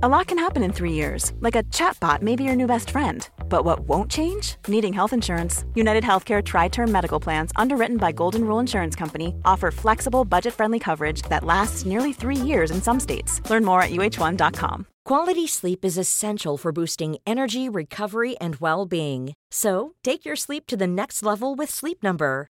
A lot can happen in three years, like a chatbot may be your new best friend. But what won't change? Needing health insurance. United Healthcare Tri Term Medical Plans, underwritten by Golden Rule Insurance Company, offer flexible, budget friendly coverage that lasts nearly three years in some states. Learn more at uh1.com. Quality sleep is essential for boosting energy, recovery, and well being. So take your sleep to the next level with Sleep Number.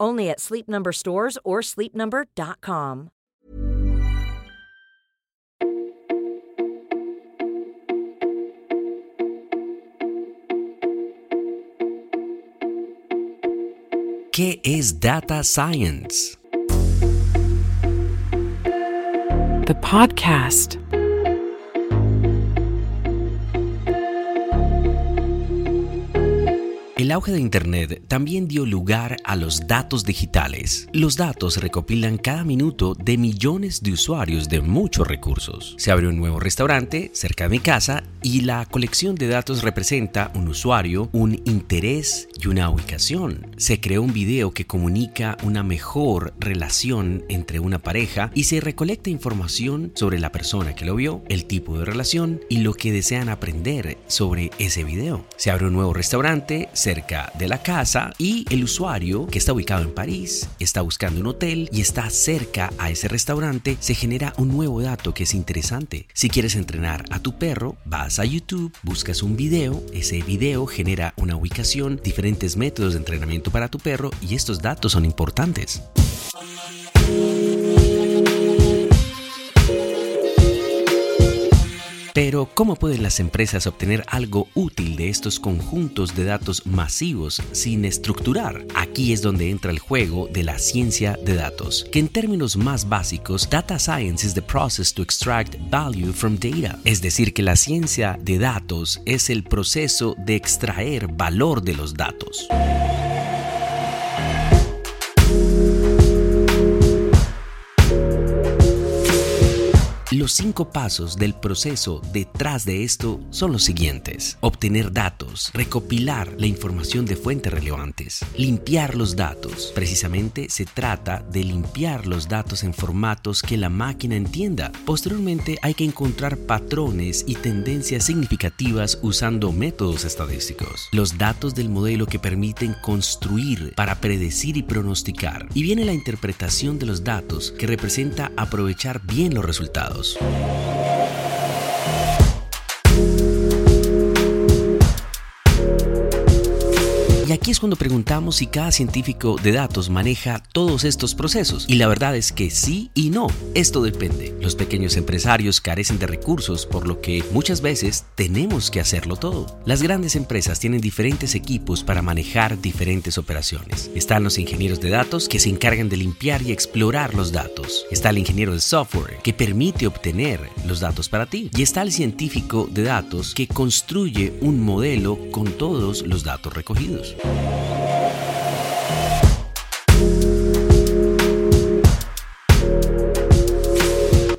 Only at Sleep Number stores or sleepnumber.com. ¿Qué es Data Science? The podcast. El auge de Internet también dio lugar a los datos digitales. Los datos recopilan cada minuto de millones de usuarios de muchos recursos. Se abre un nuevo restaurante cerca de mi casa y la colección de datos representa un usuario, un interés y una ubicación. Se creó un video que comunica una mejor relación entre una pareja y se recolecta información sobre la persona que lo vio, el tipo de relación y lo que desean aprender sobre ese video. Se abre un nuevo restaurante cerca de la casa y el usuario que está ubicado en París está buscando un hotel y está cerca a ese restaurante, se genera un nuevo dato que es interesante. Si quieres entrenar a tu perro, vas a YouTube, buscas un video, ese video genera una ubicación, diferentes métodos de entrenamiento para tu perro y estos datos son importantes. Pero, ¿cómo pueden las empresas obtener algo útil de estos conjuntos de datos masivos sin estructurar? Aquí es donde entra el juego de la ciencia de datos, que en términos más básicos, data science is the process to extract value from data. Es decir, que la ciencia de datos es el proceso de extraer valor de los datos. Los cinco pasos del proceso detrás de esto son los siguientes. Obtener datos, recopilar la información de fuentes relevantes, limpiar los datos. Precisamente se trata de limpiar los datos en formatos que la máquina entienda. Posteriormente hay que encontrar patrones y tendencias significativas usando métodos estadísticos. Los datos del modelo que permiten construir para predecir y pronosticar. Y viene la interpretación de los datos que representa aprovechar bien los resultados. Y aquí es cuando preguntamos si cada científico de datos maneja todos estos procesos. Y la verdad es que sí y no. Esto depende. Los pequeños empresarios carecen de recursos, por lo que muchas veces tenemos que hacerlo todo. Las grandes empresas tienen diferentes equipos para manejar diferentes operaciones. Están los ingenieros de datos que se encargan de limpiar y explorar los datos. Está el ingeniero de software que permite obtener los datos para ti. Y está el científico de datos que construye un modelo con todos los datos recogidos.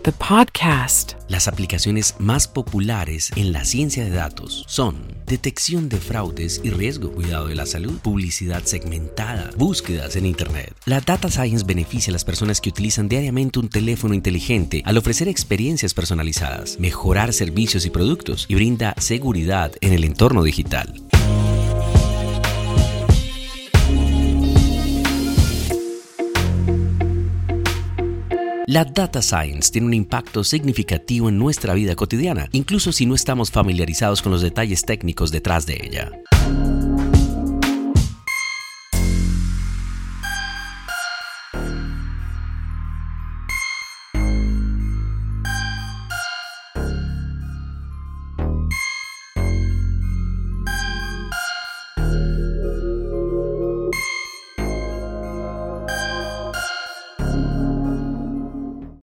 The podcast. Las aplicaciones más populares en la ciencia de datos son detección de fraudes y riesgo, cuidado de la salud, publicidad segmentada, búsquedas en Internet. La Data Science beneficia a las personas que utilizan diariamente un teléfono inteligente al ofrecer experiencias personalizadas, mejorar servicios y productos y brinda seguridad en el entorno digital. La data science tiene un impacto significativo en nuestra vida cotidiana, incluso si no estamos familiarizados con los detalles técnicos detrás de ella.